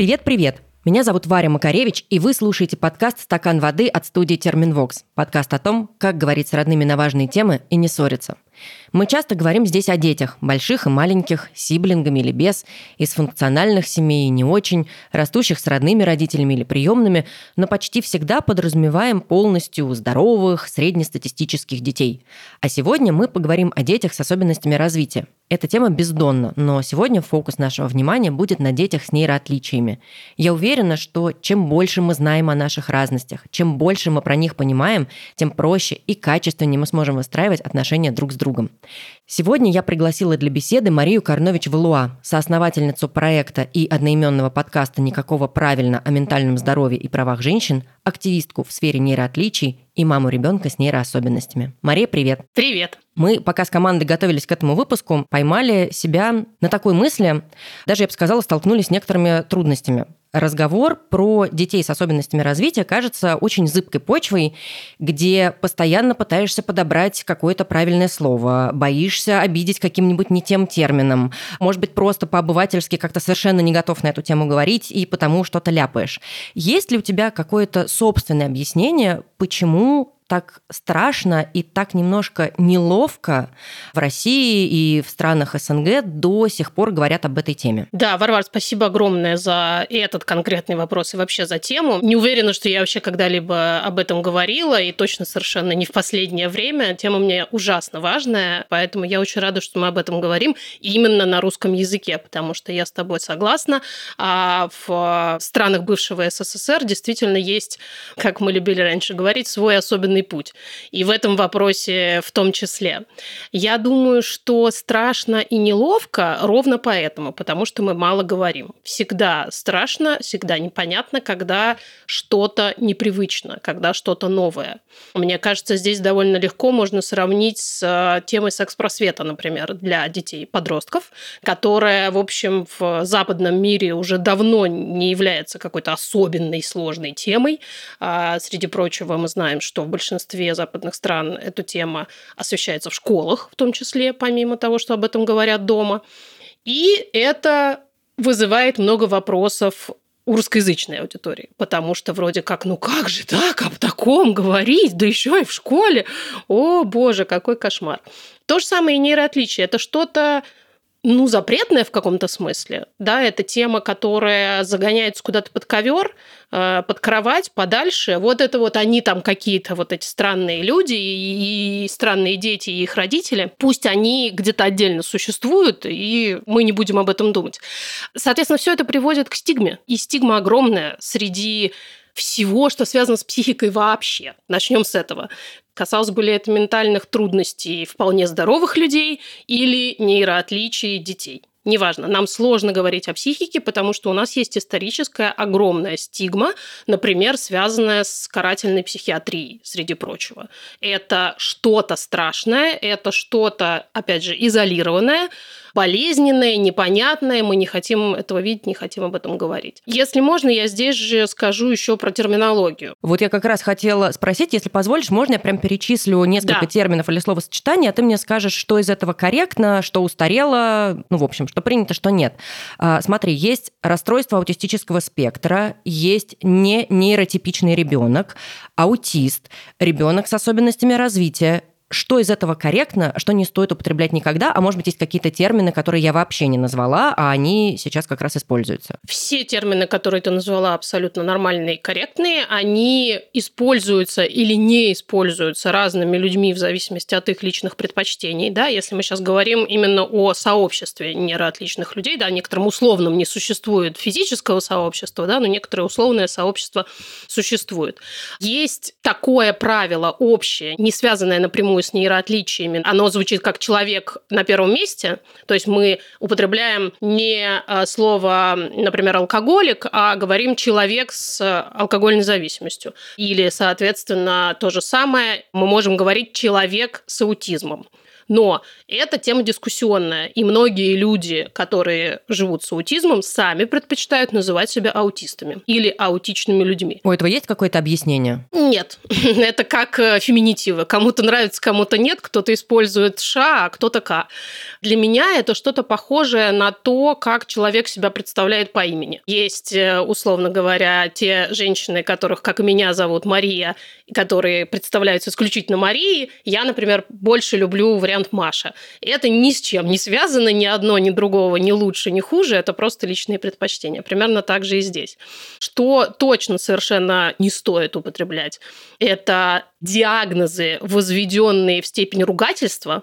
Привет-привет! Меня зовут Варя Макаревич, и вы слушаете подкаст «Стакан воды» от студии «Терминвокс». Подкаст о том, как говорить с родными на важные темы и не ссориться – мы часто говорим здесь о детях, больших и маленьких, сиблингами или без, из функциональных семей и не очень, растущих с родными родителями или приемными, но почти всегда подразумеваем полностью здоровых, среднестатистических детей. А сегодня мы поговорим о детях с особенностями развития. Эта тема бездонна, но сегодня фокус нашего внимания будет на детях с нейроотличиями. Я уверена, что чем больше мы знаем о наших разностях, чем больше мы про них понимаем, тем проще и качественнее мы сможем выстраивать отношения друг с другом. Сегодня я пригласила для беседы Марию Карнович-Валуа, соосновательницу проекта и одноименного подкаста «Никакого правильно» о ментальном здоровье и правах женщин, активистку в сфере нейроотличий и маму ребенка с нейроособенностями. Мария, привет. Привет. Мы, пока с командой готовились к этому выпуску, поймали себя на такой мысли, даже, я бы сказала, столкнулись с некоторыми трудностями разговор про детей с особенностями развития кажется очень зыбкой почвой, где постоянно пытаешься подобрать какое-то правильное слово, боишься обидеть каким-нибудь не тем термином, может быть, просто по-обывательски как-то совершенно не готов на эту тему говорить и потому что-то ляпаешь. Есть ли у тебя какое-то собственное объяснение, почему так страшно и так немножко неловко в России и в странах СНГ до сих пор говорят об этой теме. Да, Варвар, спасибо огромное за этот конкретный вопрос и вообще за тему. Не уверена, что я вообще когда-либо об этом говорила, и точно совершенно не в последнее время. Тема мне ужасно важная, поэтому я очень рада, что мы об этом говорим именно на русском языке, потому что я с тобой согласна. А в странах бывшего СССР действительно есть, как мы любили раньше говорить, свой особенный жизненный путь. И в этом вопросе в том числе. Я думаю, что страшно и неловко ровно поэтому, потому что мы мало говорим. Всегда страшно, всегда непонятно, когда что-то непривычно, когда что-то новое. Мне кажется, здесь довольно легко можно сравнить с э, темой секс-просвета, например, для детей подростков, которая, в общем, в западном мире уже давно не является какой-то особенной сложной темой. А, среди прочего, мы знаем, что в большинстве большинстве западных стран эта тема освещается в школах, в том числе, помимо того, что об этом говорят дома. И это вызывает много вопросов у русскоязычной аудитории, потому что вроде как, ну как же так, об таком говорить, да еще и в школе, о боже, какой кошмар. То же самое и нейроотличие, это что-то ну, запретная в каком-то смысле. Да, это тема, которая загоняется куда-то под ковер, э, под кровать, подальше. Вот это вот они там какие-то вот эти странные люди и странные дети и их родители. Пусть они где-то отдельно существуют, и мы не будем об этом думать. Соответственно, все это приводит к стигме. И стигма огромная среди всего, что связано с психикой вообще. Начнем с этого. Касалось бы ли это ментальных трудностей вполне здоровых людей или нейроотличий детей. Неважно, нам сложно говорить о психике, потому что у нас есть историческая огромная стигма, например, связанная с карательной психиатрией, среди прочего. Это что-то страшное, это что-то, опять же, изолированное, болезненное, непонятное, мы не хотим этого видеть, не хотим об этом говорить. Если можно, я здесь же скажу еще про терминологию. Вот я как раз хотела спросить, если позволишь, можно я прям перечислю несколько да. терминов или словосочетаний, а ты мне скажешь, что из этого корректно, что устарело, ну, в общем, что принято, что нет. А, смотри, есть расстройство аутистического спектра, есть не нейротипичный ребенок, аутист, ребенок с особенностями развития, что из этого корректно, что не стоит употреблять никогда, а может быть, есть какие-то термины, которые я вообще не назвала, а они сейчас как раз используются? Все термины, которые ты назвала, абсолютно нормальные и корректные, они используются или не используются разными людьми в зависимости от их личных предпочтений. Да? Если мы сейчас говорим именно о сообществе нейроотличных людей, да, некоторым условным не существует физического сообщества, да, но некоторое условное сообщество существует. Есть такое правило общее, не связанное напрямую с нейроотличиями, оно звучит как человек на первом месте. То есть мы употребляем не э, слово, например, алкоголик, а говорим человек с алкогольной зависимостью. Или, соответственно, то же самое мы можем говорить человек с аутизмом. Но эта тема дискуссионная, и многие люди, которые живут с аутизмом, сами предпочитают называть себя аутистами или аутичными людьми. У этого есть какое-то объяснение? Нет. Это как э, феминитивы. Кому-то нравится, кому-то нет, кто-то использует «ша», а кто-то «ка». Для меня это что-то похожее на то, как человек себя представляет по имени. Есть, э, условно говоря, те женщины, которых, как и меня, зовут Мария, которые представляются исключительно Марией. Я, например, больше люблю вариант Маша. Это ни с чем не связано, ни одно, ни другого, ни лучше, ни хуже. Это просто личные предпочтения. Примерно так же и здесь. Что точно совершенно не стоит употреблять, это диагнозы, возведенные в степень ругательства.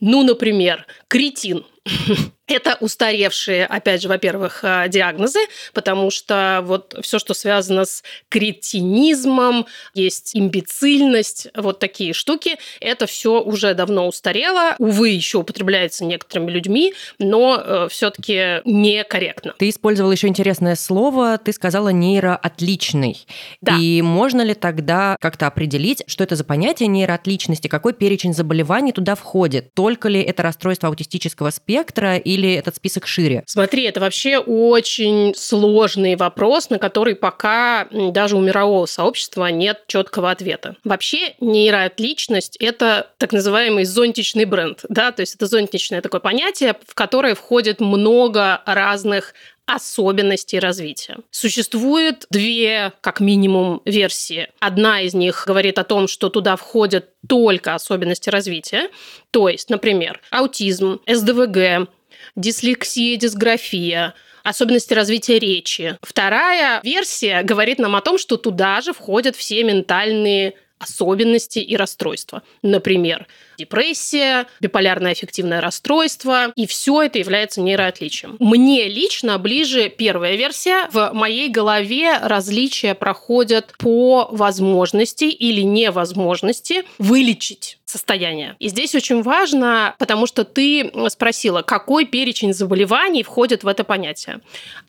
Ну, например, кретин – это устаревшие, опять же, во-первых, э, диагнозы, потому что вот все, что связано с кретинизмом, есть имбецильность, вот такие штуки, это все уже давно устарело. Увы, еще употребляется некоторыми людьми, но э, все-таки некорректно. Ты использовала еще интересное слово, ты сказала нейроотличный. Да. И можно ли тогда как-то определить, что это за понятие нейроотличности, какой перечень заболеваний туда входит? Только ли это расстройство аутистического спектра, спектра или этот список шире? Смотри, это вообще очень сложный вопрос, на который пока даже у мирового сообщества нет четкого ответа. Вообще нейроотличность – это так называемый зонтичный бренд. Да? То есть это зонтичное такое понятие, в которое входит много разных особенностей развития. Существует две, как минимум, версии. Одна из них говорит о том, что туда входят только особенности развития, то есть, например, аутизм, СДВГ, дислексия, дисграфия, особенности развития речи. Вторая версия говорит нам о том, что туда же входят все ментальные особенности и расстройства. Например, депрессия, биполярное аффективное расстройство, и все это является нейроотличием. Мне лично ближе первая версия. В моей голове различия проходят по возможности или невозможности вылечить состояние. И здесь очень важно, потому что ты спросила, какой перечень заболеваний входит в это понятие.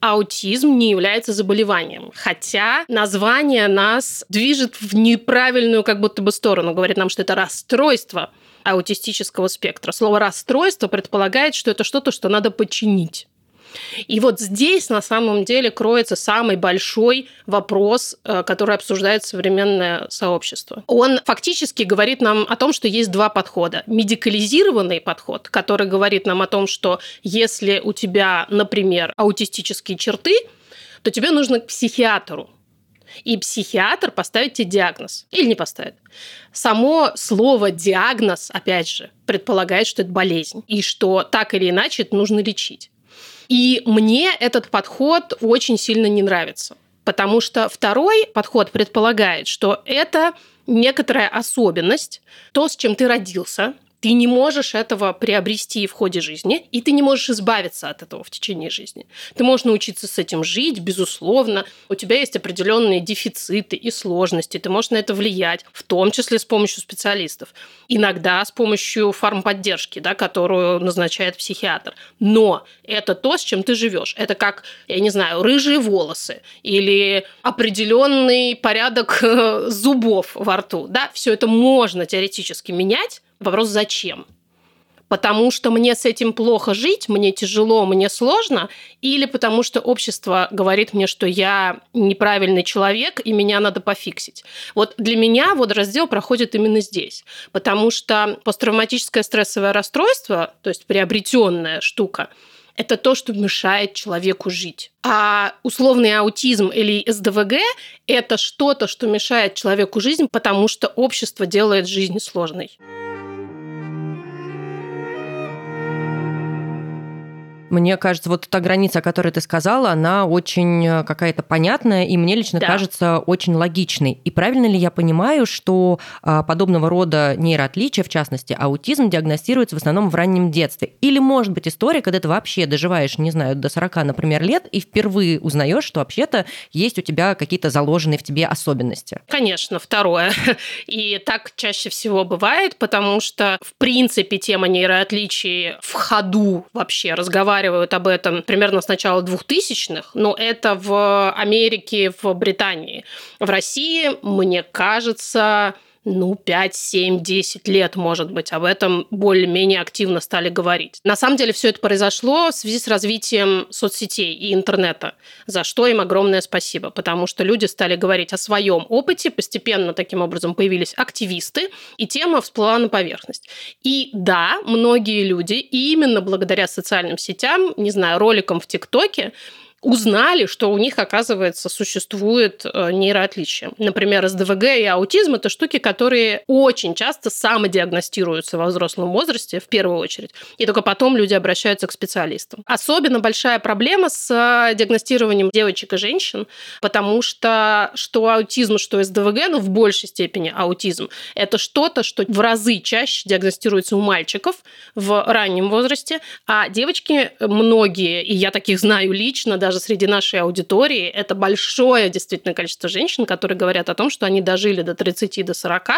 Аутизм не является заболеванием, хотя название нас движет в неправильную как будто бы сторону, говорит нам, что это расстройство аутистического спектра. Слово «расстройство» предполагает, что это что-то, что надо починить. И вот здесь на самом деле кроется самый большой вопрос, э, который обсуждает современное сообщество. Он фактически говорит нам о том, что есть два подхода. Медикализированный подход, который говорит нам о том, что если у тебя, например, аутистические черты, то тебе нужно к психиатру, и психиатр поставит тебе диагноз. Или не поставит. Само слово «диагноз», опять же, предполагает, что это болезнь. И что так или иначе это нужно лечить. И мне этот подход очень сильно не нравится. Потому что второй подход предполагает, что это некоторая особенность, то, с чем ты родился, ты не можешь этого приобрести в ходе жизни, и ты не можешь избавиться от этого в течение жизни. Ты можешь научиться с этим жить, безусловно. У тебя есть определенные дефициты и сложности, ты можешь на это влиять, в том числе с помощью специалистов. Иногда с помощью фармподдержки, да, которую назначает психиатр. Но это то, с чем ты живешь. Это как, я не знаю, рыжие волосы или определенный порядок э, зубов во рту. Да? Все это можно теоретически менять, Вопрос зачем? Потому что мне с этим плохо жить, мне тяжело, мне сложно, или потому что общество говорит мне, что я неправильный человек, и меня надо пофиксить. Вот для меня вот раздел проходит именно здесь, потому что посттравматическое стрессовое расстройство, то есть приобретенная штука, это то, что мешает человеку жить. А условный аутизм или СДВГ – это что-то, что мешает человеку жизнь, потому что общество делает жизнь сложной. Мне кажется, вот та граница, о которой ты сказала, она очень э, какая-то понятная, и мне лично да. кажется очень логичной. И правильно ли я понимаю, что а, подобного рода нейроотличия, в частности, аутизм, диагностируется в основном в раннем детстве? Или может быть история, когда ты вообще доживаешь, не знаю, до 40, например, лет, и впервые узнаешь, что вообще-то есть у тебя какие-то заложенные в тебе особенности? Конечно, второе. И так чаще всего бывает, потому что, в принципе, тема нейроотличий в ходу вообще разговаривать разговаривают об этом примерно с начала 2000-х, но это в Америке, в Британии. В России, мне кажется, ну, 5, 7, 10 лет, может быть, об этом более-менее активно стали говорить. На самом деле все это произошло в связи с развитием соцсетей и интернета, за что им огромное спасибо, потому что люди стали говорить о своем опыте, постепенно таким образом появились активисты, и тема всплыла на поверхность. И да, многие люди именно благодаря социальным сетям, не знаю, роликам в ТикТоке, узнали, что у них, оказывается, существует э, нейроотличие. Например, СДВГ и аутизм – это штуки, которые очень часто самодиагностируются во взрослом возрасте в первую очередь, и только потом люди обращаются к специалистам. Особенно большая проблема с э, диагностированием девочек и женщин, потому что что аутизм, что СДВГ, ну, в большей степени аутизм, это что-то, что в разы чаще диагностируется у мальчиков в раннем возрасте, а девочки многие, и я таких знаю лично, да, даже среди нашей аудитории, это большое действительно количество женщин, которые говорят о том, что они дожили до 30, до 40,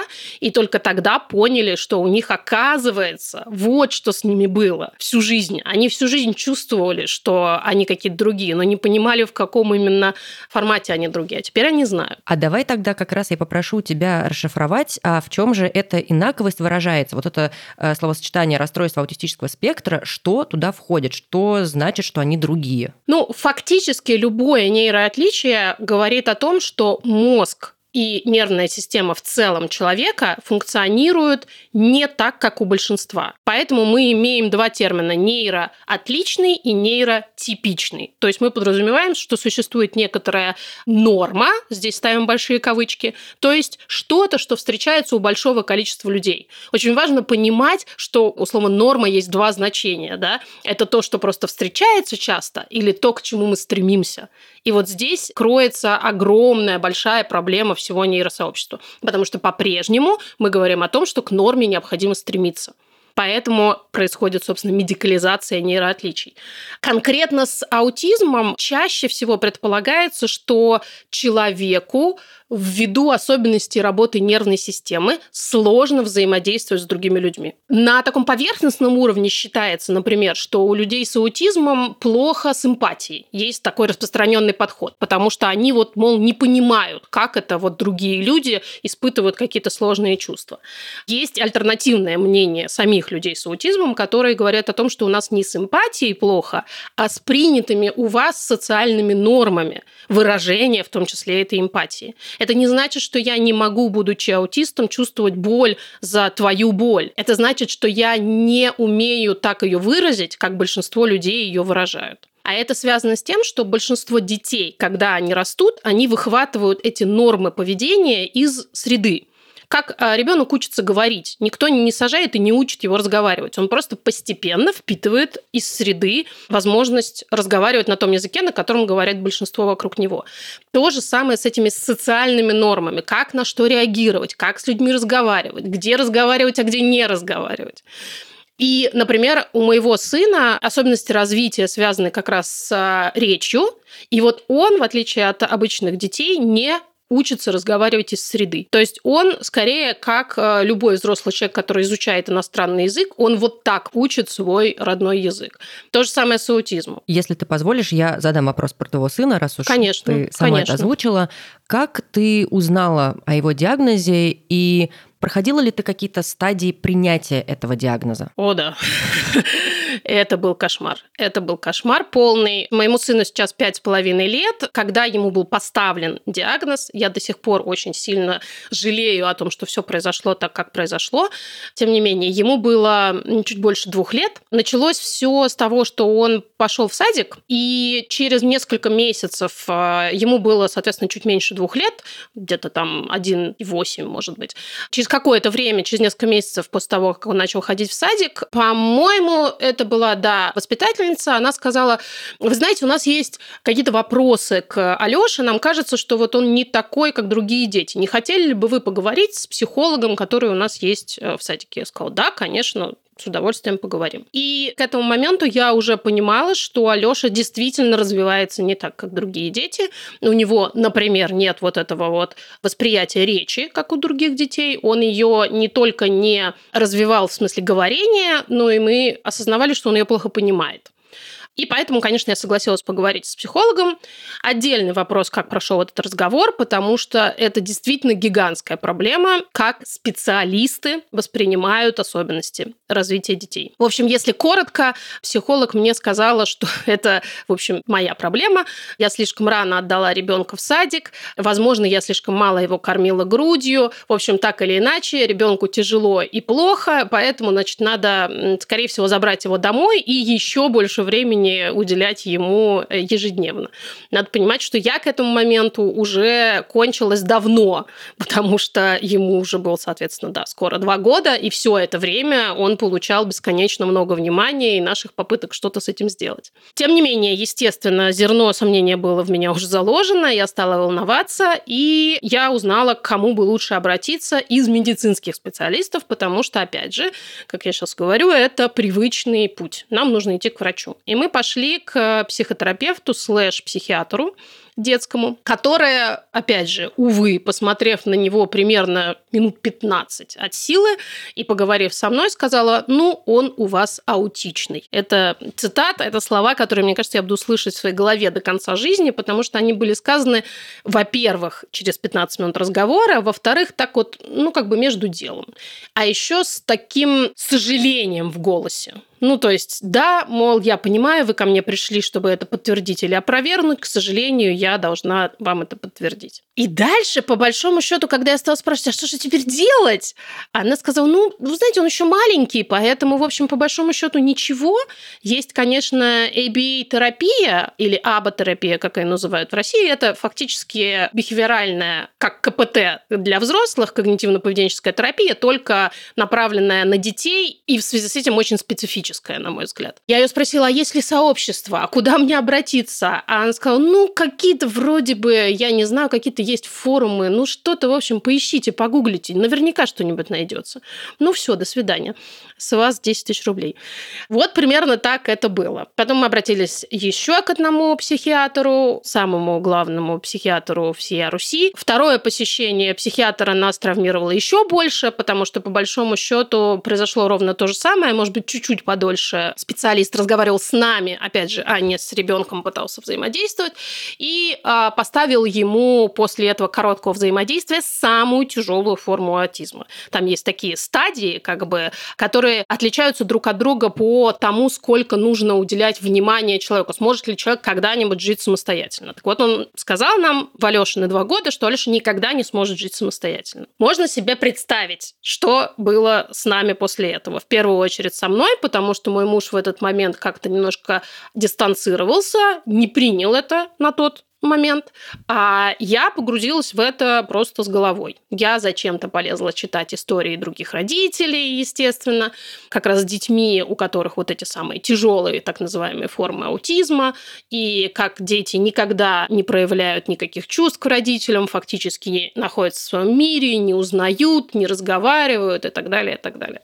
и только тогда поняли, что у них оказывается вот что с ними было всю жизнь. Они всю жизнь чувствовали, что они какие-то другие, но не понимали, в каком именно формате они другие. А теперь они знают. А давай тогда как раз я попрошу тебя расшифровать, а в чем же эта инаковость выражается? Вот это э, словосочетание расстройства аутистического спектра, что туда входит? Что значит, что они другие? Ну, факт Фактически любое нейроотличие говорит о том, что мозг и нервная система в целом человека функционируют не так, как у большинства. Поэтому мы имеем два термина – нейроотличный и нейротипичный. То есть мы подразумеваем, что существует некоторая норма, здесь ставим большие кавычки, то есть что-то, что встречается у большого количества людей. Очень важно понимать, что, условно, норма есть два значения. Да? Это то, что просто встречается часто, или то, к чему мы стремимся. И вот здесь кроется огромная, большая проблема всего нейросообщества. Потому что по-прежнему мы говорим о том, что к норме необходимо стремиться. Поэтому происходит, собственно, медикализация нейроотличий. Конкретно с аутизмом чаще всего предполагается, что человеку ввиду особенностей работы нервной системы сложно взаимодействовать с другими людьми. На таком поверхностном уровне считается, например, что у людей с аутизмом плохо с эмпатией. Есть такой распространенный подход, потому что они вот, мол, не понимают, как это вот другие люди испытывают какие-то сложные чувства. Есть альтернативное мнение самих людей с аутизмом, которые говорят о том, что у нас не с эмпатией плохо, а с принятыми у вас социальными нормами выражения, в том числе этой эмпатии. Это не значит, что я не могу, будучи аутистом, чувствовать боль за твою боль. Это значит, что я не умею так ее выразить, как большинство людей ее выражают. А это связано с тем, что большинство детей, когда они растут, они выхватывают эти нормы поведения из среды как а, ребенок учится говорить. Никто не сажает и не учит его разговаривать. Он просто постепенно впитывает из среды возможность разговаривать на том языке, на котором говорят большинство вокруг него. То же самое с этими социальными нормами. Как на что реагировать, как с людьми разговаривать, где разговаривать, а где не разговаривать. И, например, у моего сына особенности развития связаны как раз с а, речью. И вот он, в отличие от обычных детей, не учится разговаривать из среды. То есть он скорее как э, любой взрослый человек, который изучает иностранный язык, он вот так учит свой родной язык. То же самое с аутизмом. Если ты позволишь, я задам вопрос про твоего сына, раз уж конечно, ты сама конечно. это озвучила. Как ты узнала о его диагнозе и проходила ли ты какие-то стадии принятия этого диагноза? О, да. Это был кошмар. Это был кошмар полный. Моему сыну сейчас пять с половиной лет. Когда ему был поставлен диагноз, я до сих пор очень сильно жалею о том, что все произошло так, как произошло. Тем не менее, ему было чуть больше двух лет. Началось все с того, что он пошел в садик, и через несколько месяцев а, ему было, соответственно, чуть меньше двух лет, где-то там 1,8, может быть. Через какое-то время, через несколько месяцев после того, как он начал ходить в садик, по-моему, это была, да, воспитательница, она сказала, вы знаете, у нас есть какие-то вопросы к Алёше, нам кажется, что вот он не такой, как другие дети. Не хотели ли бы вы поговорить с психологом, который у нас есть э, в садике? Я сказала, да, конечно, с удовольствием поговорим. И к этому моменту я уже понимала, что Алёша действительно развивается не так, как другие дети. У него, например, нет вот этого вот восприятия речи, как у других детей. Он ее не только не развивал в смысле говорения, но и мы осознавали, что он ее плохо понимает. И поэтому, конечно, я согласилась поговорить с психологом. Отдельный вопрос, как прошел этот разговор, потому что это действительно гигантская проблема, как специалисты воспринимают особенности развития детей. В общем, если коротко, психолог мне сказала, что это, в общем, моя проблема. Я слишком рано отдала ребенка в садик. Возможно, я слишком мало его кормила грудью. В общем, так или иначе, ребенку тяжело и плохо, поэтому, значит, надо, скорее всего, забрать его домой и еще больше времени уделять ему э, ежедневно. Надо понимать, что я к этому моменту уже кончилась давно, потому что ему уже был, соответственно, да, скоро два года, и все это время он получал бесконечно много внимания и наших попыток что-то с этим сделать. Тем не менее, естественно, зерно сомнения было в меня уже заложено, я стала волноваться, и я узнала, к кому бы лучше обратиться из медицинских специалистов, потому что, опять же, как я сейчас говорю, это привычный путь. Нам нужно идти к врачу. И мы пошли к психотерапевту слэш-психиатру, детскому, которая, опять же, увы, посмотрев на него примерно минут 15 от силы и поговорив со мной, сказала, ну, он у вас аутичный. Это цитата, это слова, которые, мне кажется, я буду слышать в своей голове до конца жизни, потому что они были сказаны, во-первых, через 15 минут разговора, во-вторых, так вот, ну, как бы между делом. А еще с таким сожалением в голосе. Ну, то есть, да, мол, я понимаю, вы ко мне пришли, чтобы это подтвердить или опровергнуть. К сожалению, я должна вам это подтвердить. И дальше, по большому счету, когда я стала спрашивать, а что же теперь делать? Она сказала, ну, вы знаете, он еще маленький, поэтому, в общем, по большому счету ничего. Есть, конечно, ABA-терапия или ABA-терапия, как ее называют в России. Это фактически бихевиоральная, как КПТ для взрослых, когнитивно-поведенческая терапия, только направленная на детей и в связи с этим очень специфическая, на мой взгляд. Я ее спросила, а есть ли сообщество, а куда мне обратиться? А она сказала, ну, какие-то вроде бы, я не знаю, какие-то есть форумы, ну, что-то, в общем, поищите, погуглите, наверняка что-нибудь найдется. Ну, все, до свидания. С вас 10 тысяч рублей. Вот примерно так это было. Потом мы обратились еще к одному психиатру, самому главному психиатру всей Руси. Второе посещение психиатра нас травмировало еще больше, потому что, по большому счету, произошло ровно то же самое, может быть, чуть-чуть подольше специалист разговаривал с нами, опять же, а не с ребенком пытался взаимодействовать, и а, поставил ему после этого короткого взаимодействия самую тяжелую форму аутизма. Там есть такие стадии, как бы, которые отличаются друг от друга по тому, сколько нужно уделять внимания человеку, сможет ли человек когда-нибудь жить самостоятельно. Так вот, он сказал нам в Алёше на два года, что Алёша никогда не сможет жить самостоятельно. Можно себе представить, что было с нами после этого. В первую очередь со мной, потому что мой муж в этот момент как-то немножко дистанцировался, не принял это на тот момент, а я погрузилась в это просто с головой. Я зачем-то полезла читать истории других родителей, естественно, как раз с детьми, у которых вот эти самые тяжелые так называемые формы аутизма, и как дети никогда не проявляют никаких чувств к родителям, фактически находятся в своем мире, не узнают, не разговаривают и так далее, и так далее.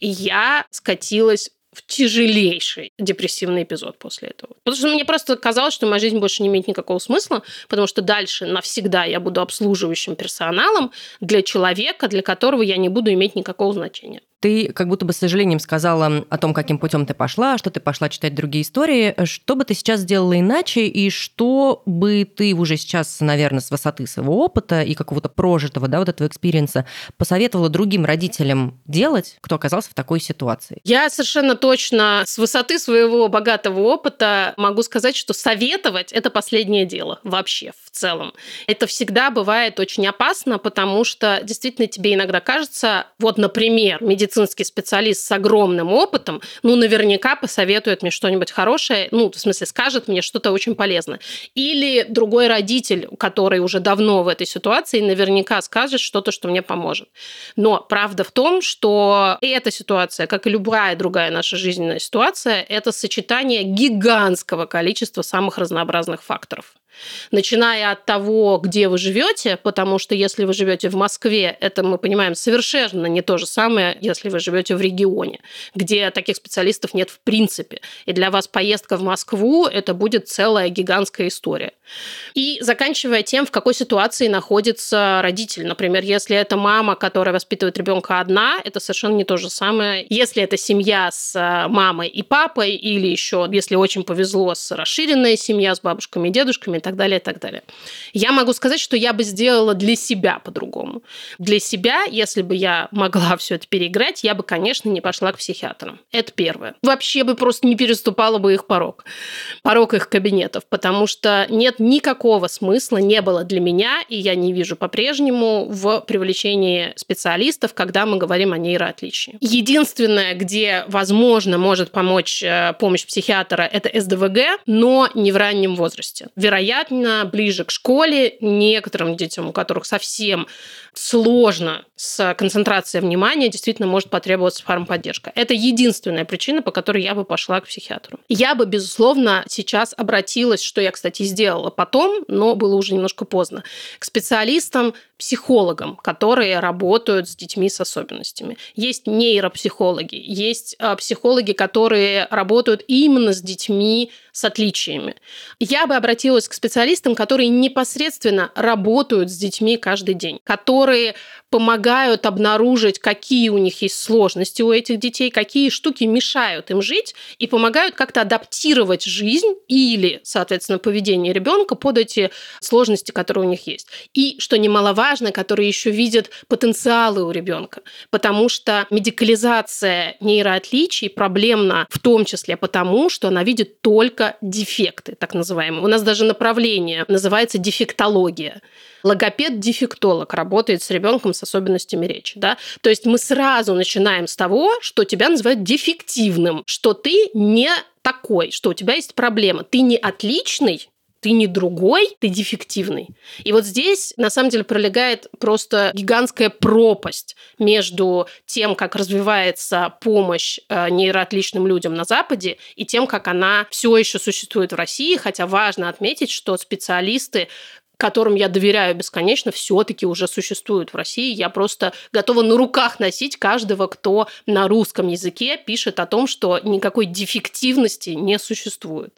И я скатилась в тяжелейший депрессивный эпизод после этого. Потому что мне просто казалось, что моя жизнь больше не имеет никакого смысла, потому что дальше навсегда я буду обслуживающим персоналом для человека, для которого я не буду иметь никакого значения. Ты как будто бы с сожалением сказала о том, каким путем ты пошла, что ты пошла читать другие истории. Что бы ты сейчас сделала иначе, и что бы ты уже сейчас, наверное, с высоты своего опыта и какого-то прожитого, да, вот этого experience 'а посоветовала другим родителям делать, кто оказался в такой ситуации? Я совершенно точно с высоты своего богатого опыта могу сказать, что советовать – это последнее дело вообще в целом. Это всегда бывает очень опасно, потому что действительно тебе иногда кажется, вот, например, медицина медицинский специалист с огромным опытом, ну, наверняка посоветует мне что-нибудь хорошее, ну, в смысле, скажет мне что-то очень полезное. Или другой родитель, который уже давно в этой ситуации, наверняка скажет что-то, что мне поможет. Но правда в том, что эта ситуация, как и любая другая наша жизненная ситуация, это сочетание гигантского количества самых разнообразных факторов. Начиная от того, где вы живете, потому что если вы живете в Москве, это мы понимаем совершенно не то же самое, если вы живете в регионе, где таких специалистов нет в принципе. И для вас поездка в Москву это будет целая гигантская история. И заканчивая тем, в какой ситуации находится родитель. Например, если это мама, которая воспитывает ребенка одна, это совершенно не то же самое. Если это семья с э, мамой и папой, или еще, если очень повезло, с расширенная семья, с бабушками и дедушками так далее, и так далее. Я могу сказать, что я бы сделала для себя по-другому. Для себя, если бы я могла все это переиграть, я бы, конечно, не пошла к психиатрам. Это первое. Вообще бы просто не переступала бы их порог. Порог их кабинетов, потому что нет никакого смысла, не было для меня, и я не вижу по-прежнему в привлечении специалистов, когда мы говорим о нейроотличии. Единственное, где, возможно, может помочь э, помощь психиатра, это СДВГ, но не в раннем возрасте. Вероятно, ближе к школе некоторым детям, у которых совсем сложно с концентрацией внимания, действительно может потребоваться фармподдержка. Это единственная причина, по которой я бы пошла к психиатру. Я бы, безусловно, сейчас обратилась, что я, кстати, сделала потом, но было уже немножко поздно, к специалистам, психологам, которые работают с детьми с особенностями. Есть нейропсихологи, есть а, психологи, которые работают именно с детьми с отличиями. Я бы обратилась к специалистам, которые непосредственно работают с детьми каждый день, которые помогают обнаружить, какие у них есть сложности у этих детей, какие штуки мешают им жить и помогают как-то адаптировать жизнь или, соответственно, поведение ребенка под эти сложности, которые у них есть. И, что немаловажно, которые еще видят потенциалы у ребенка, потому что медикализация нейроотличий проблемна в том числе потому, что она видит только дефекты, так называемые. У нас даже направление называется дефектология. Логопед-дефектолог работает с ребенком с особенностями речи. Да? То есть мы сразу начинаем с того, что тебя называют дефективным, что ты не такой, что у тебя есть проблема. Ты не отличный, ты не другой, ты дефективный. И вот здесь, на самом деле, пролегает просто гигантская пропасть между тем, как развивается помощь э, нейроотличным людям на Западе, и тем, как она все еще существует в России, хотя важно отметить, что специалисты которым я доверяю бесконечно, все-таки уже существуют в России. Я просто готова на руках носить каждого, кто на русском языке пишет о том, что никакой дефективности не существует.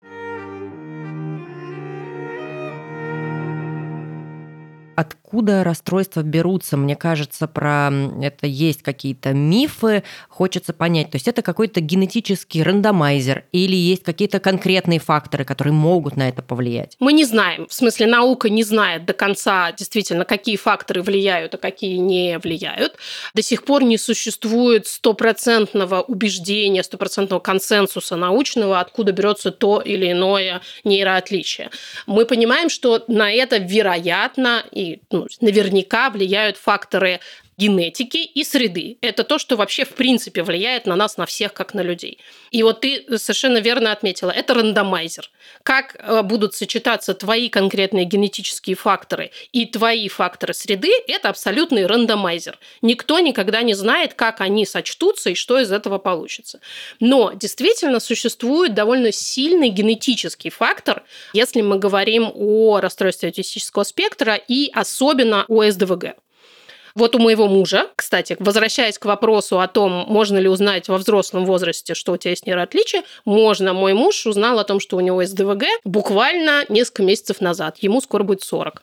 Откуда расстройства берутся. Мне кажется, про это есть какие-то мифы, хочется понять. То есть это какой-то генетический рандомайзер или есть какие-то конкретные факторы, которые могут на это повлиять? Мы не знаем. В смысле, наука не знает до конца действительно, какие факторы влияют, а какие не влияют. До сих пор не существует стопроцентного убеждения, стопроцентного консенсуса научного, откуда берется то или иное нейроотличие. Мы понимаем, что на это вероятно и ну, наверняка влияют факторы генетики и среды. Это то, что вообще в принципе влияет на нас, на всех, как на людей. И вот ты совершенно верно отметила, это рандомайзер. Как э, будут сочетаться твои конкретные генетические факторы и твои факторы среды, это абсолютный рандомайзер. Никто никогда не знает, как они сочтутся и что из этого получится. Но действительно существует довольно сильный генетический фактор, если мы говорим о расстройстве аутистического спектра и особенно о СДВГ. Вот у моего мужа, кстати, возвращаясь к вопросу о том, можно ли узнать во взрослом возрасте, что у тебя есть нейроотличие, можно. Мой муж узнал о том, что у него есть ДВГ буквально несколько месяцев назад. Ему скоро будет 40.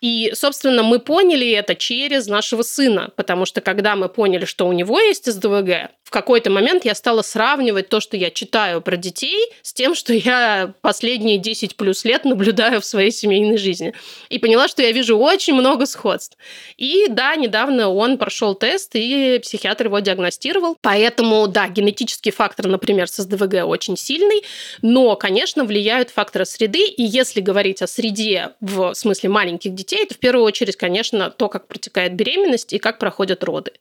И, собственно, мы поняли это через нашего сына, потому что когда мы поняли, что у него есть СДВГ, в какой-то момент я стала сравнивать то, что я читаю про детей, с тем, что я последние 10 плюс лет наблюдаю в своей семейной жизни. И поняла, что я вижу очень много сходств. И да, недавно он прошел тест, и психиатр его диагностировал. Поэтому, да, генетический фактор, например, с СДВГ очень сильный, но, конечно, влияют факторы среды. И если говорить о среде в смысле маленьких детей, детей, это в первую очередь, конечно, то, как протекает беременность и как проходят роды.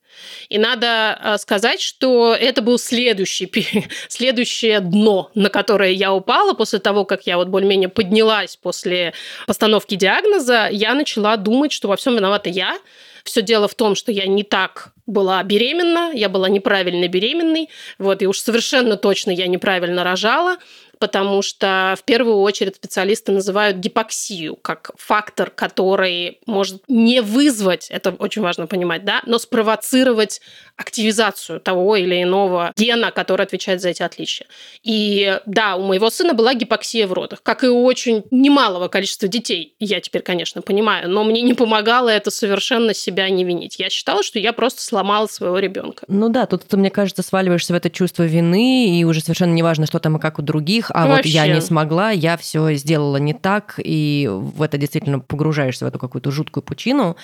И надо а, сказать, что это был следующий, следующее дно, на которое я упала. После того, как я вот более-менее поднялась после постановки диагноза, я начала думать, что во всем виновата я, все дело в том, что я не так была беременна, я была неправильно беременной, вот, и уж совершенно точно я неправильно рожала, потому что в первую очередь специалисты называют гипоксию как фактор, который может не вызвать, это очень важно понимать, да, но спровоцировать активизацию того или иного гена, который отвечает за эти отличия. И да, у моего сына была гипоксия в родах, как и у очень немалого количества детей, я теперь, конечно, понимаю, но мне не помогало это совершенно себя не винить. Я считала, что я просто сломала своего ребенка. Ну да, тут ты, мне кажется, сваливаешься в это чувство вины, и уже совершенно неважно, что там и как у других, а Вообще. вот я не смогла, я все сделала не так, и в это действительно погружаешься в эту какую-то жуткую пучину.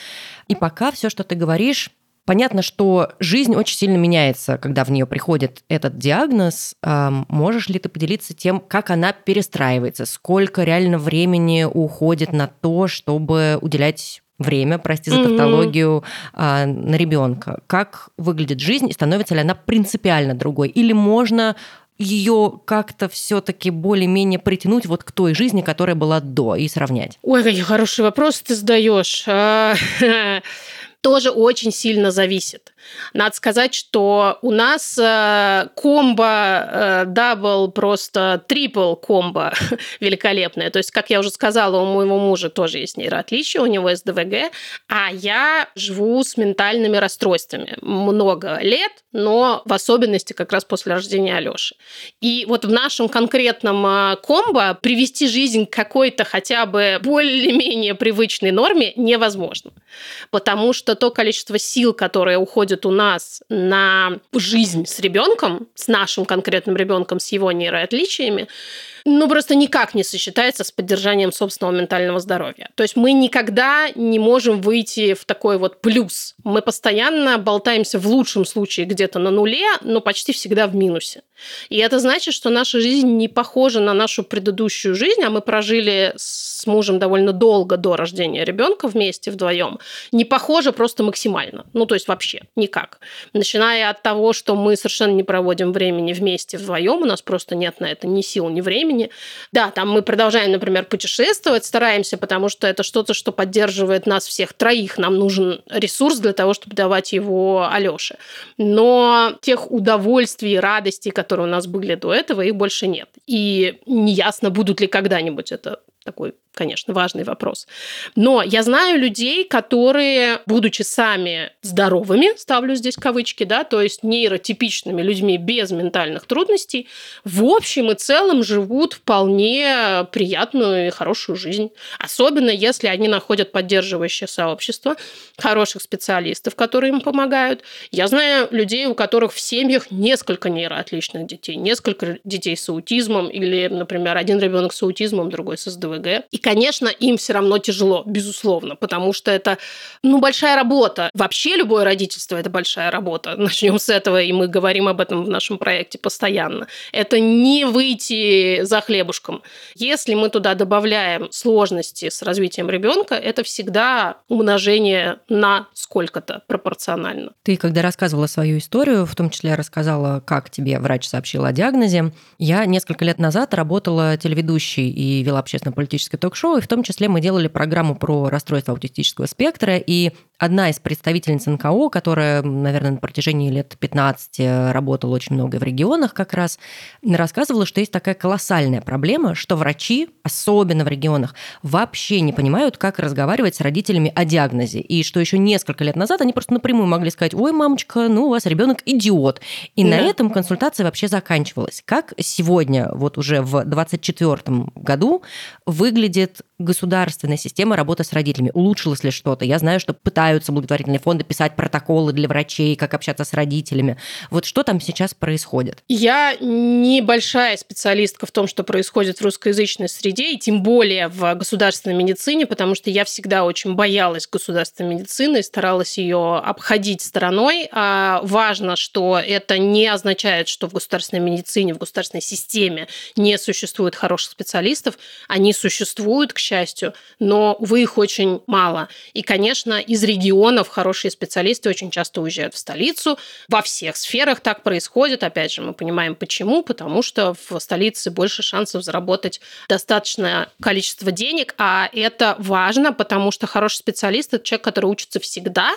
И пока все, что ты говоришь, Понятно, что жизнь очень сильно меняется, когда в нее приходит этот диагноз. Можешь ли ты поделиться тем, как она перестраивается, сколько реально времени уходит на то, чтобы уделять время, прости за тавтологию, mm-hmm. на ребенка? Как выглядит жизнь и становится ли она принципиально другой? Или можно ее как-то все-таки более-менее притянуть вот к той жизни, которая была до, и сравнять? Ой, какие хорошие вопросы ты задаешь. Тоже очень сильно зависит. Надо сказать, что у нас э, комбо, э, double, просто triple combo великолепное. То есть, как я уже сказала, у моего мужа тоже есть нейроотличие, у него СДВГ, а я живу с ментальными расстройствами много лет, но в особенности как раз после рождения Алёши. И вот в нашем конкретном э, комбо привести жизнь к какой-то хотя бы более-менее привычной норме невозможно. Потому что то количество сил, уходят уходит у нас на жизнь с ребенком, с нашим конкретным ребенком, с его нейроотличиями, ну, просто никак не сочетается с поддержанием собственного ментального здоровья. То есть мы никогда не можем выйти в такой вот плюс. Мы постоянно болтаемся в лучшем случае где-то на нуле, но почти всегда в минусе. И это значит, что наша жизнь не похожа на нашу предыдущую жизнь, а мы прожили с мужем довольно долго до рождения ребенка вместе вдвоем. Не похожа просто максимально. Ну, то есть вообще никак. Начиная от того, что мы совершенно не проводим времени вместе вдвоем, у нас просто нет на это ни сил, ни времени. Да, там мы продолжаем, например, путешествовать, стараемся, потому что это что-то, что поддерживает нас всех троих. Нам нужен ресурс для того, чтобы давать его Алёше. Но тех удовольствий и радостей, которые у нас были до этого, их больше нет. И неясно, будут ли когда-нибудь это такой конечно, важный вопрос. Но я знаю людей, которые, будучи сами здоровыми, ставлю здесь кавычки, да, то есть нейротипичными людьми без ментальных трудностей, в общем и целом живут вполне приятную и хорошую жизнь. Особенно если они находят поддерживающее сообщество, хороших специалистов, которые им помогают. Я знаю людей, у которых в семьях несколько нейроотличных детей, несколько детей с аутизмом или, например, один ребенок с аутизмом, другой с СДВГ. И конечно, им все равно тяжело, безусловно, потому что это, ну, большая работа. Вообще любое родительство – это большая работа. Начнем с этого, и мы говорим об этом в нашем проекте постоянно. Это не выйти за хлебушком. Если мы туда добавляем сложности с развитием ребенка, это всегда умножение на сколько-то пропорционально. Ты, когда рассказывала свою историю, в том числе рассказала, как тебе врач сообщил о диагнозе, я несколько лет назад работала телеведущей и вела общественно-политическое ток ток-шоу, и в том числе мы делали программу про расстройство аутистического спектра, и одна из представительниц НКО, которая, наверное, на протяжении лет 15 работала очень много в регионах как раз, рассказывала, что есть такая колоссальная проблема, что врачи, особенно в регионах, вообще не понимают, как разговаривать с родителями о диагнозе. И что еще несколько лет назад они просто напрямую могли сказать, ой, мамочка, ну у вас ребенок идиот. И да. на этом консультация вообще заканчивалась. Как сегодня, вот уже в 24 году, выглядит государственная система работы с родителями? Улучшилось ли что-то? Я знаю, что пытаются благотворительные фонды писать протоколы для врачей, как общаться с родителями. Вот что там сейчас происходит? Я небольшая специалистка в том, что происходит в русскоязычной среде, и тем более в государственной медицине, потому что я всегда очень боялась государственной медицины и старалась ее обходить стороной. А важно, что это не означает, что в государственной медицине, в государственной системе не существует хороших специалистов. Они существуют, к счастью, но, увы, их очень мало. И, конечно, из регионов хорошие специалисты очень часто уезжают в столицу. Во всех сферах так происходит. Опять же, мы понимаем, почему. Потому что в столице больше больше шансов заработать достаточное количество денег, а это важно, потому что хороший специалист – это человек, который учится всегда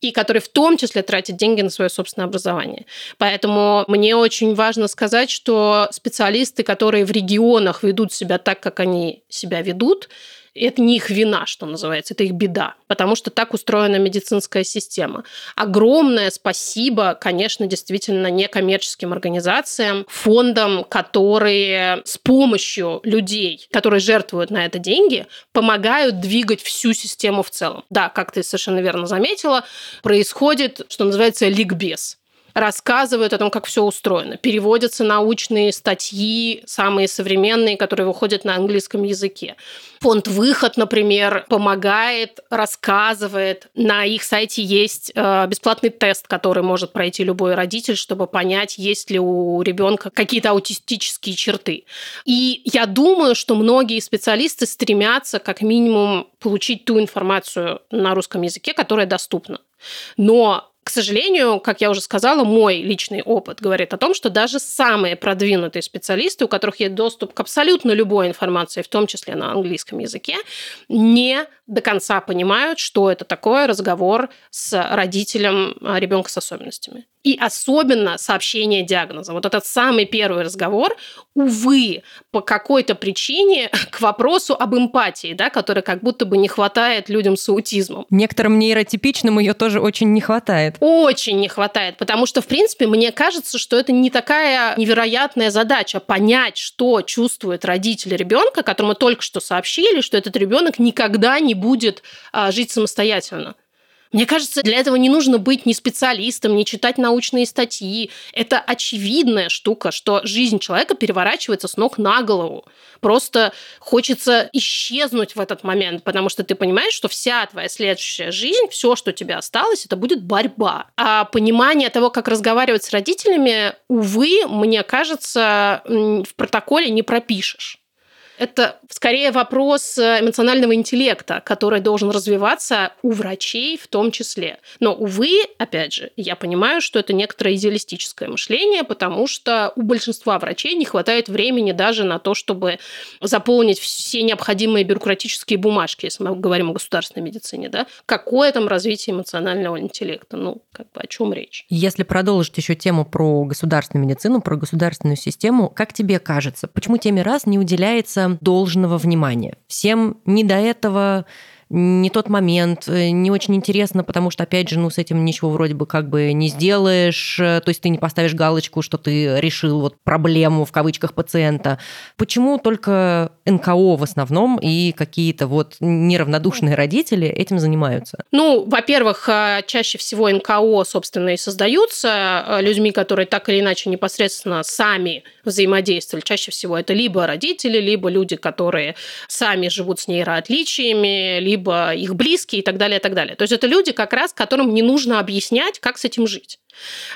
и который в том числе тратит деньги на свое собственное образование. Поэтому мне очень важно сказать, что специалисты, которые в регионах ведут себя так, как они себя ведут, это не их вина, что называется, это их беда, потому что так устроена медицинская система. Огромное спасибо, конечно, действительно некоммерческим организациям, фондам, которые с помощью людей, которые жертвуют на это деньги, помогают двигать всю систему в целом. Да, как ты совершенно верно заметила, происходит, что называется, ликбез рассказывают о том, как все устроено. Переводятся научные статьи, самые современные, которые выходят на английском языке. Фонд «Выход», например, помогает, рассказывает. На их сайте есть э, бесплатный тест, который может пройти любой родитель, чтобы понять, есть ли у ребенка какие-то аутистические черты. И я думаю, что многие специалисты стремятся как минимум получить ту информацию на русском языке, которая доступна. Но к сожалению, как я уже сказала, мой личный опыт говорит о том, что даже самые продвинутые специалисты, у которых есть доступ к абсолютно любой информации, в том числе на английском языке, не до конца понимают, что это такое разговор с родителем а, ребенка с особенностями. И особенно сообщение диагноза. Вот этот самый первый разговор, увы, по какой-то причине к вопросу об эмпатии, да, которой как будто бы не хватает людям с аутизмом. Некоторым нейротипичным ее тоже очень не хватает. Очень не хватает, потому что, в принципе, мне кажется, что это не такая невероятная задача понять, что чувствует родитель ребенка, которому только что сообщили, что этот ребенок никогда не будет а, жить самостоятельно. Мне кажется, для этого не нужно быть ни специалистом, ни читать научные статьи. Это очевидная штука, что жизнь человека переворачивается с ног на голову. Просто хочется исчезнуть в этот момент, потому что ты понимаешь, что вся твоя следующая жизнь, все, что у тебя осталось, это будет борьба. А понимание того, как разговаривать с родителями, увы, мне кажется, в протоколе не пропишешь это скорее вопрос э, эмоционального интеллекта, который должен развиваться у врачей в том числе. Но, увы, опять же, я понимаю, что это некоторое идеалистическое мышление, потому что у большинства врачей не хватает времени даже на то, чтобы заполнить все необходимые бюрократические бумажки, если мы говорим о государственной медицине. Да? Какое там развитие эмоционального интеллекта? Ну, как бы о чем речь? Если продолжить еще тему про государственную медицину, про государственную систему, как тебе кажется, почему теме раз не уделяется должного внимания. Всем не до этого не тот момент, э, не очень интересно, потому что, опять же, ну, с этим ничего вроде бы как бы не сделаешь, э, то есть ты не поставишь галочку, что ты решил вот проблему, в кавычках, пациента. Почему только НКО в основном и какие-то вот неравнодушные родители этим занимаются? Ну, во-первых, э, чаще всего НКО, собственно, и создаются людьми, которые так или иначе непосредственно сами взаимодействовали. Чаще всего это либо родители, либо люди, которые сами живут с нейроотличиями, либо их близкие и так далее, и так далее. То есть это люди как раз, которым не нужно объяснять, как с этим жить.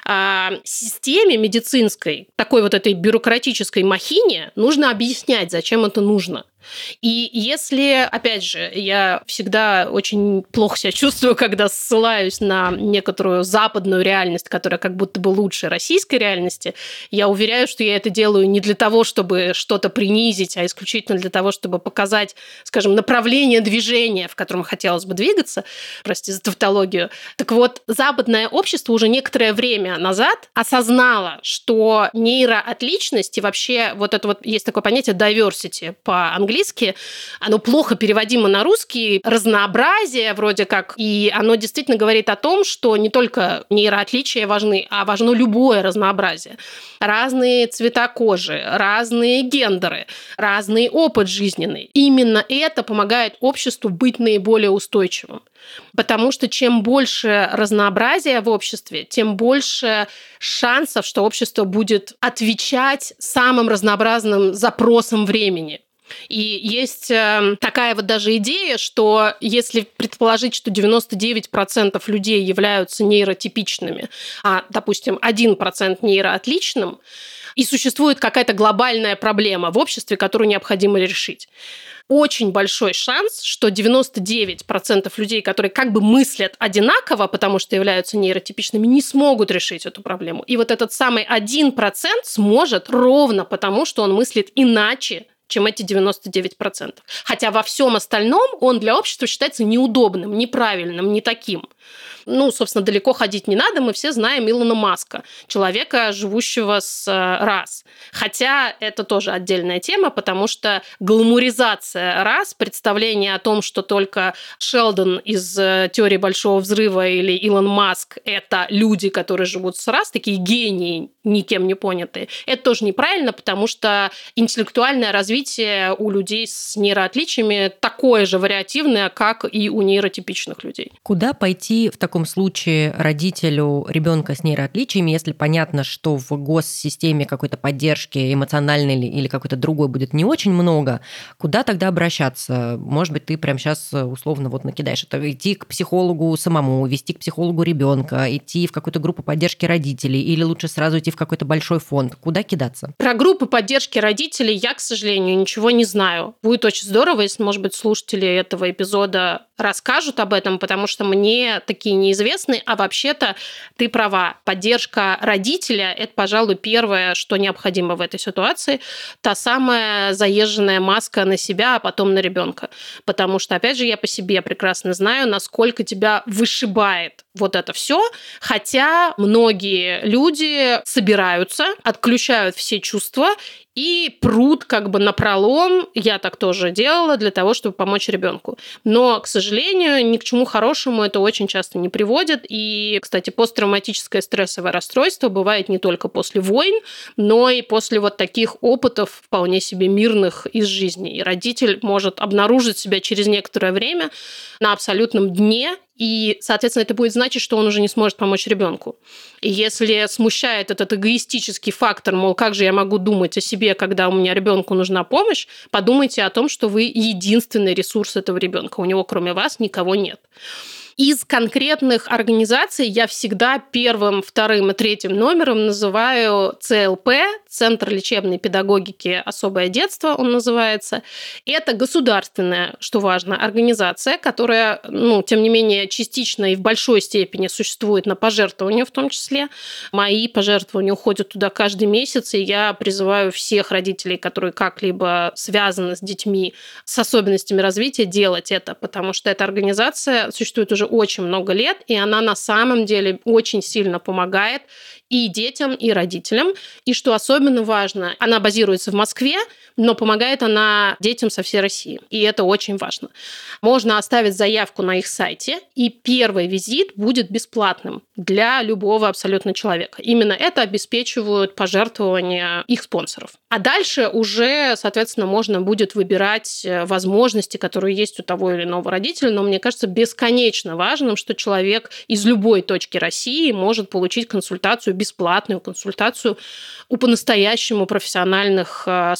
А системе медицинской, такой вот этой бюрократической махине, нужно объяснять, зачем это нужно. И если, опять же, я всегда очень плохо себя чувствую, когда ссылаюсь на некоторую западную реальность, которая как будто бы лучше российской реальности, я уверяю, что я это делаю не для того, чтобы что-то принизить, а исключительно для того, чтобы показать, скажем, направление движения, в котором хотелось бы двигаться, прости за тавтологию. Так вот, западное общество уже некоторое время назад осознало, что нейроотличность и вообще вот это вот есть такое понятие diversity по-английски, оно плохо переводимо на русский, разнообразие вроде как, и оно действительно говорит о том, что не только нейроотличия важны, а важно любое разнообразие. Разные цвета кожи, разные гендеры, разный опыт жизненный. Именно это помогает обществу быть наиболее устойчивым. Потому что чем больше разнообразия в обществе, тем больше шансов, что общество будет отвечать самым разнообразным запросам времени. И есть э, такая вот даже идея, что если предположить, что 99% людей являются нейротипичными, а, допустим, 1% нейроотличным, и существует какая-то глобальная проблема в обществе, которую необходимо решить очень большой шанс, что 99% людей, которые как бы мыслят одинаково, потому что являются нейротипичными, не смогут решить эту проблему. И вот этот самый 1% сможет ровно потому, что он мыслит иначе, чем эти 99%. Хотя во всем остальном он для общества считается неудобным, неправильным, не таким. Ну, собственно, далеко ходить не надо, мы все знаем Илона Маска, человека, живущего с э, раз. Хотя это тоже отдельная тема, потому что гламуризация раз, представление о том, что только Шелдон из э, теории Большого Взрыва или Илон Маск – это люди, которые живут с раз, такие гении, никем не понятые, это тоже неправильно, потому что интеллектуальное развитие у людей с нейроотличиями такое же вариативное, как и у нейротипичных людей. Куда пойти в таком случае родителю ребенка с нейроотличиями, если понятно, что в госсистеме какой-то поддержки эмоциональной или какой-то другой будет не очень много, куда тогда обращаться? Может быть, ты прямо сейчас условно вот накидаешь это идти к психологу самому, вести к психологу ребенка, идти в какую-то группу поддержки родителей или лучше сразу идти в какой-то большой фонд? Куда кидаться? Про группы поддержки родителей я, к сожалению, ничего не знаю. Будет очень здорово, если, может быть, слушатели этого эпизода расскажут об этом, потому что мне такие неизвестны, а вообще-то ты права. Поддержка родителя – это, пожалуй, первое, что необходимо в этой ситуации. Та самая заезженная маска на себя, а потом на ребенка. Потому что, опять же, я по себе прекрасно знаю, насколько тебя вышибает вот это все, хотя многие люди собираются, отключают все чувства и пруд как бы на пролом. Я так тоже делала для того, чтобы помочь ребенку. Но, к сожалению, ни к чему хорошему это очень часто не приводит. И, кстати, посттравматическое стрессовое расстройство бывает не только после войн, но и после вот таких опытов вполне себе мирных из жизни. И родитель может обнаружить себя через некоторое время на абсолютном дне и, соответственно, это будет значить, что он уже не сможет помочь ребенку. И если смущает этот эгоистический фактор, мол, как же я могу думать о себе, когда у меня ребенку нужна помощь, подумайте о том, что вы единственный ресурс этого ребенка. У него, кроме вас, никого нет. Из конкретных организаций я всегда первым, вторым и третьим номером называю ЦЛП, Центр лечебной педагогики «Особое детство» он называется. Это государственная, что важно, организация, которая, ну, тем не менее, частично и в большой степени существует на пожертвования в том числе. Мои пожертвования уходят туда каждый месяц, и я призываю всех родителей, которые как-либо связаны с детьми с особенностями развития, делать это, потому что эта организация существует уже очень много лет, и она на самом деле очень сильно помогает и детям, и родителям. И что особенно важно, она базируется в Москве, но помогает она детям со всей России. И это очень важно. Можно оставить заявку на их сайте, и первый визит будет бесплатным для любого абсолютно человека. Именно это обеспечивают пожертвования их спонсоров. А дальше уже, соответственно, можно будет выбирать э, возможности, которые есть у того или иного родителя. Но мне кажется бесконечно важным, что человек из любой точки России может получить консультацию бесплатную консультацию у по-настоящему профессиональных э,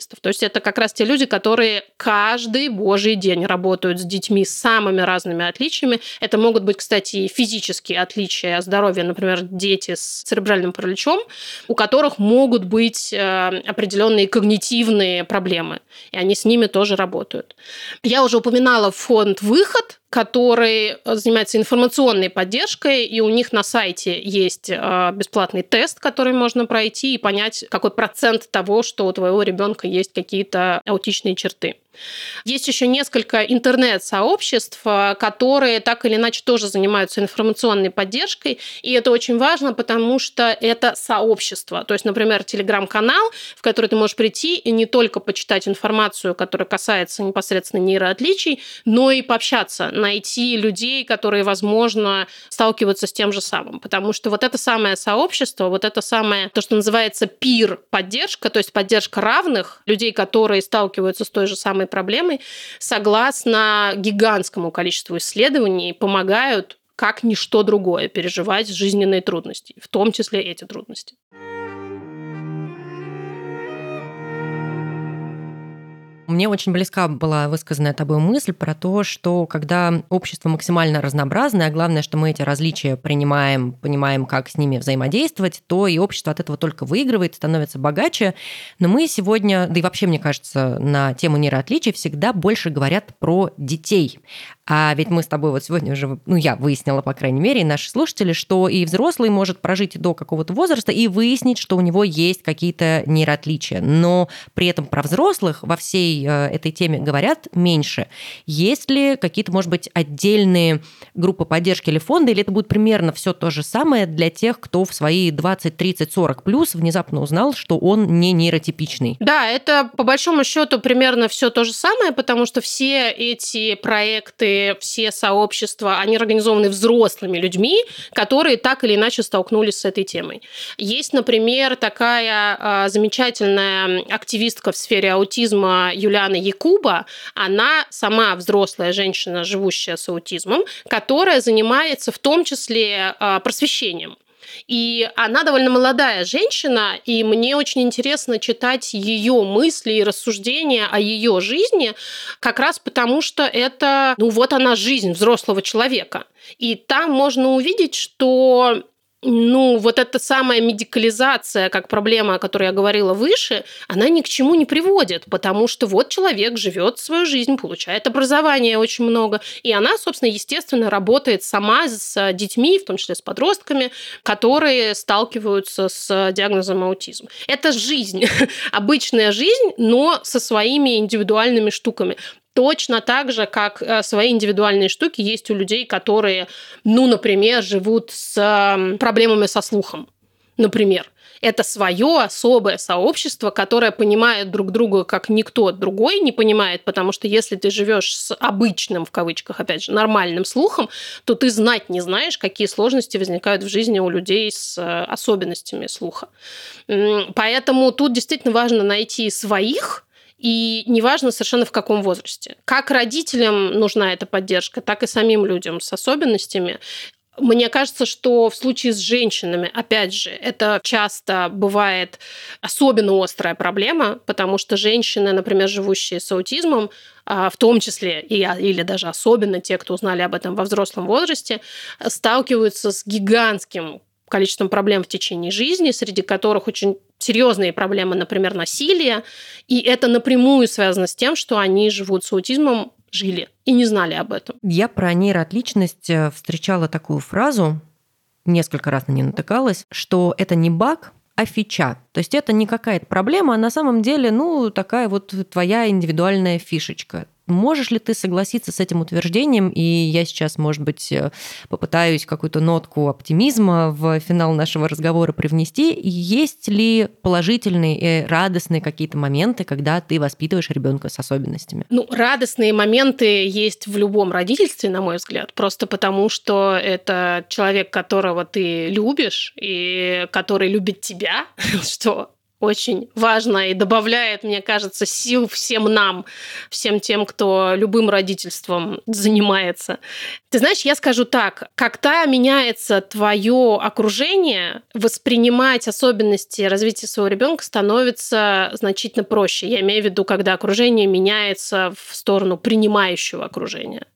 специалистов. То есть это как раз те люди, которые каждый божий день работают с детьми с самыми разными отличиями. Это могут быть, кстати, и физические отличия здоровья, например, дети с церебральным параличом, у которых могут быть э, определенные когнитивные проблемы, и они с ними тоже работают. Я уже упоминала фонд «Выход», который занимается информационной поддержкой, и у них на сайте есть э, бесплатный тест, который можно пройти и понять, какой процент того, что у твоего ребенка есть какие-то аутичные черты. Есть еще несколько интернет-сообществ, э, которые так или иначе тоже занимаются информационной поддержкой, и это очень важно, потому что это сообщество. То есть, например, телеграм-канал, в который ты можешь прийти и не только почитать информацию, которая касается непосредственно нейроотличий, но и пообщаться, найти людей, которые, возможно, сталкиваются с тем же самым. Потому что вот это самое сообщество, вот это самое, то, что называется пир-поддержка, то есть поддержка равных, людей, которые сталкиваются с той же самой проблемой, согласно гигантскому количеству исследований, помогают как ничто другое переживать жизненные трудности, в том числе эти трудности. Мне очень близка была высказанная тобой мысль про то, что когда общество максимально разнообразное, а главное, что мы эти различия принимаем, понимаем, как с ними взаимодействовать, то и общество от этого только выигрывает, становится богаче. Но мы сегодня, да и вообще, мне кажется, на тему нейроотличий всегда больше говорят про детей. А ведь мы с тобой вот сегодня уже, ну я выяснила, по крайней мере, и наши слушатели, что и взрослый может прожить до какого-то возраста и выяснить, что у него есть какие-то нейроотличия. Но при этом про взрослых во всей э, этой теме говорят меньше. Есть ли какие-то, может быть, отдельные группы поддержки или фонды, или это будет примерно все то же самое для тех, кто в свои 20, 30, 40 плюс внезапно узнал, что он не нейротипичный? Да, это по большому счету примерно все то же самое, потому что все эти проекты, все сообщества, они организованы взрослыми людьми, которые так или иначе столкнулись с этой темой. Есть, например, такая э, замечательная активистка в сфере аутизма Юлиана Якуба. Она сама взрослая женщина, живущая с аутизмом, которая занимается в том числе э, просвещением. И она довольно молодая женщина, и мне очень интересно читать ее мысли и рассуждения о ее жизни, как раз потому, что это, ну вот она жизнь взрослого человека. И там можно увидеть, что ну, вот эта самая медикализация, как проблема, о которой я говорила выше, она ни к чему не приводит, потому что вот человек живет свою жизнь, получает образование очень много, и она, собственно, естественно, работает сама с детьми, в том числе с подростками, которые сталкиваются с диагнозом аутизм. Это жизнь, обычная жизнь, но со своими индивидуальными штуками. Точно так же, как э, свои индивидуальные штуки есть у людей, которые, ну, например, живут с проблемами со слухом. Например, это свое особое сообщество, которое понимает друг друга как никто другой не понимает, потому что если ты живешь с обычным, в кавычках, опять же, нормальным слухом, то ты знать не знаешь, какие сложности возникают в жизни у людей с э, особенностями слуха. Поэтому тут действительно важно найти своих, и неважно совершенно в каком возрасте. Как родителям нужна эта поддержка, так и самим людям с особенностями. Мне кажется, что в случае с женщинами, опять же, это часто бывает особенно острая проблема, потому что женщины, например, живущие с аутизмом, а, в том числе и, или даже особенно те, кто узнали об этом во взрослом возрасте, сталкиваются с гигантским количеством проблем в течение жизни, среди которых очень серьезные проблемы, например, насилия. И это напрямую связано с тем, что они живут с аутизмом, жили и не знали об этом. Я про нейроотличность э, встречала такую фразу, несколько раз на нее натыкалась, что это не баг, а фича. То есть это не какая-то проблема, а на самом деле, ну, такая вот твоя индивидуальная фишечка. Можешь ли ты согласиться с этим утверждением? И я сейчас, может быть, э, попытаюсь какую-то нотку оптимизма в финал нашего разговора привнести. Есть ли положительные и радостные какие-то моменты, когда ты воспитываешь ребенка с особенностями? Ну, радостные моменты есть в любом родительстве, на мой взгляд, просто потому что это человек, которого ты любишь и который любит тебя, что очень важно и добавляет, мне кажется, сил всем нам, всем тем, кто любым родительством занимается. Ты знаешь, я скажу так, когда меняется твое окружение, воспринимать особенности развития своего ребенка становится значительно проще. Я имею в виду, когда окружение меняется в сторону принимающего окружения.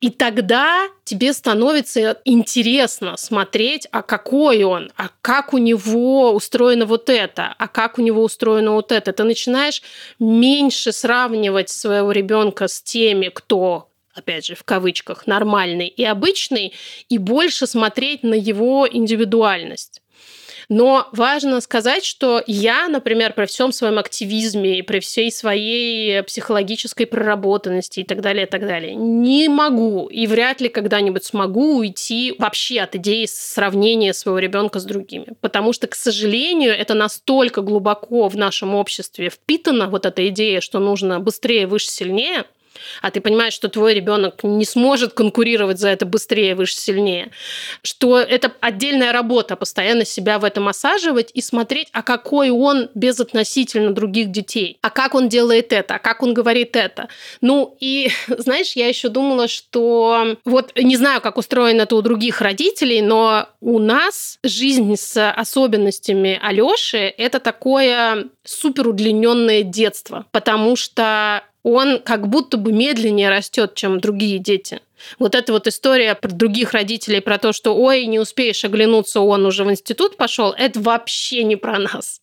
И тогда тебе становится интересно смотреть, а какой он, а как у него устроено вот это, а как у него устроено вот это. Ты начинаешь меньше сравнивать своего ребенка с теми, кто опять же, в кавычках, нормальный и обычный, и больше смотреть на его индивидуальность. Но важно сказать, что я, например, при всем своем активизме и при всей своей психологической проработанности и так далее, и так далее, не могу и вряд ли когда-нибудь смогу уйти вообще от идеи сравнения своего ребенка с другими. Потому что, к сожалению, это настолько глубоко в нашем обществе впитана, вот эта идея, что нужно быстрее, выше, сильнее – а ты понимаешь, что твой ребенок не сможет конкурировать за это быстрее, выше, сильнее, что это отдельная работа, постоянно себя в этом осаживать и смотреть, а какой он безотносительно других детей, а как он делает это, а как он говорит это. Ну и, знаешь, я еще думала, что вот не знаю, как устроено это у других родителей, но у нас жизнь с особенностями Алёши – это такое супер удлиненное детство, потому что он как будто бы медленнее растет, чем другие дети. Вот эта вот история про других родителей, про то, что ой, не успеешь оглянуться, он уже в институт пошел, это вообще не про нас.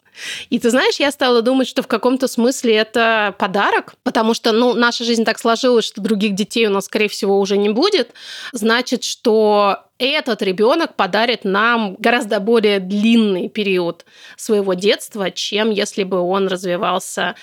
И ты знаешь, я стала думать, что в каком-то смысле это подарок, потому что, ну, наша жизнь так сложилась, что других детей у нас, скорее всего, уже не будет. Значит, что этот ребенок подарит нам гораздо более длинный период своего детства, чем если бы он развивался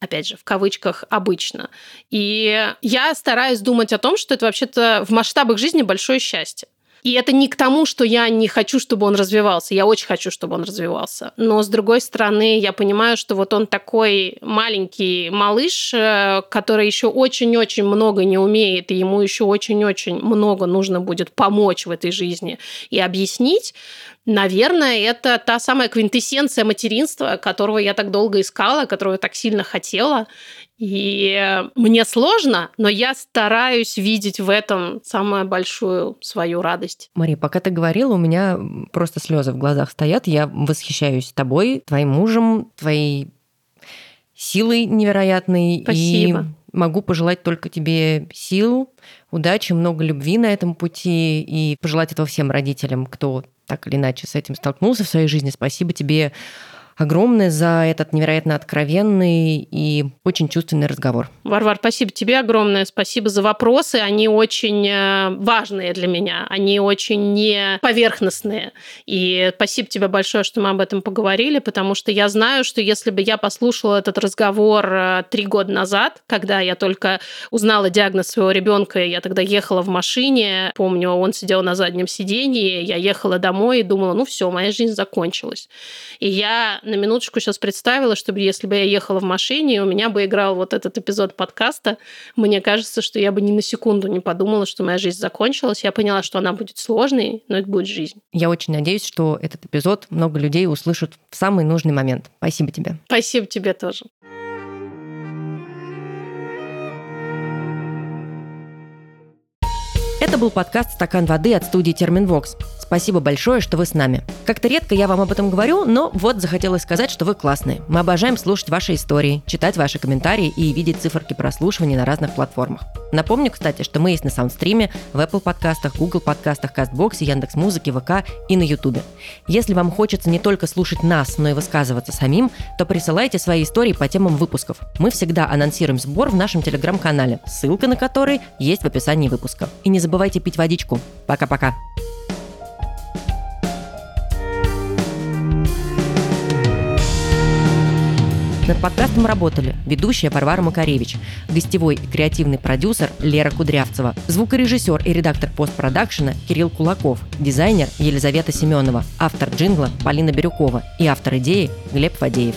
опять же, в кавычках, обычно. И я стараюсь думать о том, что это вообще-то в масштабах жизни большое счастье. И это не к тому, что я не хочу, чтобы он развивался. Я очень хочу, чтобы он развивался. Но, с другой стороны, я понимаю, что вот он такой маленький малыш, э, который еще очень-очень много не умеет, и ему еще очень-очень много нужно будет помочь в этой жизни и объяснить. Наверное, это та самая квинтэссенция материнства, которого я так долго искала, которого я так сильно хотела. И мне сложно, но я стараюсь видеть в этом самую большую свою радость. Мария, пока ты говорила, у меня просто слезы в глазах стоят. Я восхищаюсь тобой, твоим мужем, твоей силой невероятной. Спасибо. И могу пожелать только тебе сил, удачи, много любви на этом пути и пожелать этого всем родителям, кто так или иначе с этим столкнулся в своей жизни. Спасибо тебе огромное за этот невероятно откровенный и очень чувственный разговор. Варвар, спасибо тебе огромное. Спасибо за вопросы. Они очень э, важные для меня. Они очень не поверхностные. И спасибо тебе большое, что мы об этом поговорили, потому что я знаю, что если бы я послушала этот разговор э, три года назад, когда я только узнала диагноз своего ребенка, я тогда ехала в машине, помню, он сидел на заднем сиденье, я ехала домой и думала, ну все, моя жизнь закончилась. И я на минуточку сейчас представила, чтобы если бы я ехала в машине, и у меня бы играл вот этот эпизод подкаста, мне кажется, что я бы ни на секунду не подумала, что моя жизнь закончилась. Я поняла, что она будет сложной, но это будет жизнь. Я очень надеюсь, что этот эпизод много людей услышат в самый нужный момент. Спасибо тебе. Спасибо тебе тоже. Это был подкаст «Стакан воды» от студии «Терминвокс». Спасибо большое, что вы с нами. Как-то редко я вам об этом говорю, но вот захотелось сказать, что вы классные. Мы обожаем слушать ваши истории, читать ваши комментарии и видеть циферки прослушивания на разных платформах. Напомню, кстати, что мы есть на Саундстриме, в Apple подкастах, Google подкастах, Кастбоксе, Яндекс Музыке, ВК и на Ютубе. Если вам хочется не только слушать нас, но и высказываться самим, то присылайте свои истории по темам выпусков. Мы всегда анонсируем сбор в нашем телеграм-канале, ссылка на который есть в описании выпуска. И не забывайте пить водичку. Пока-пока. Над подкастом работали ведущая Варвара Макаревич, гостевой и креативный продюсер Лера Кудрявцева, звукорежиссер и редактор постпродакшена Кирилл Кулаков, дизайнер Елизавета Семенова, автор джингла Полина Бирюкова и автор идеи Глеб Фадеев.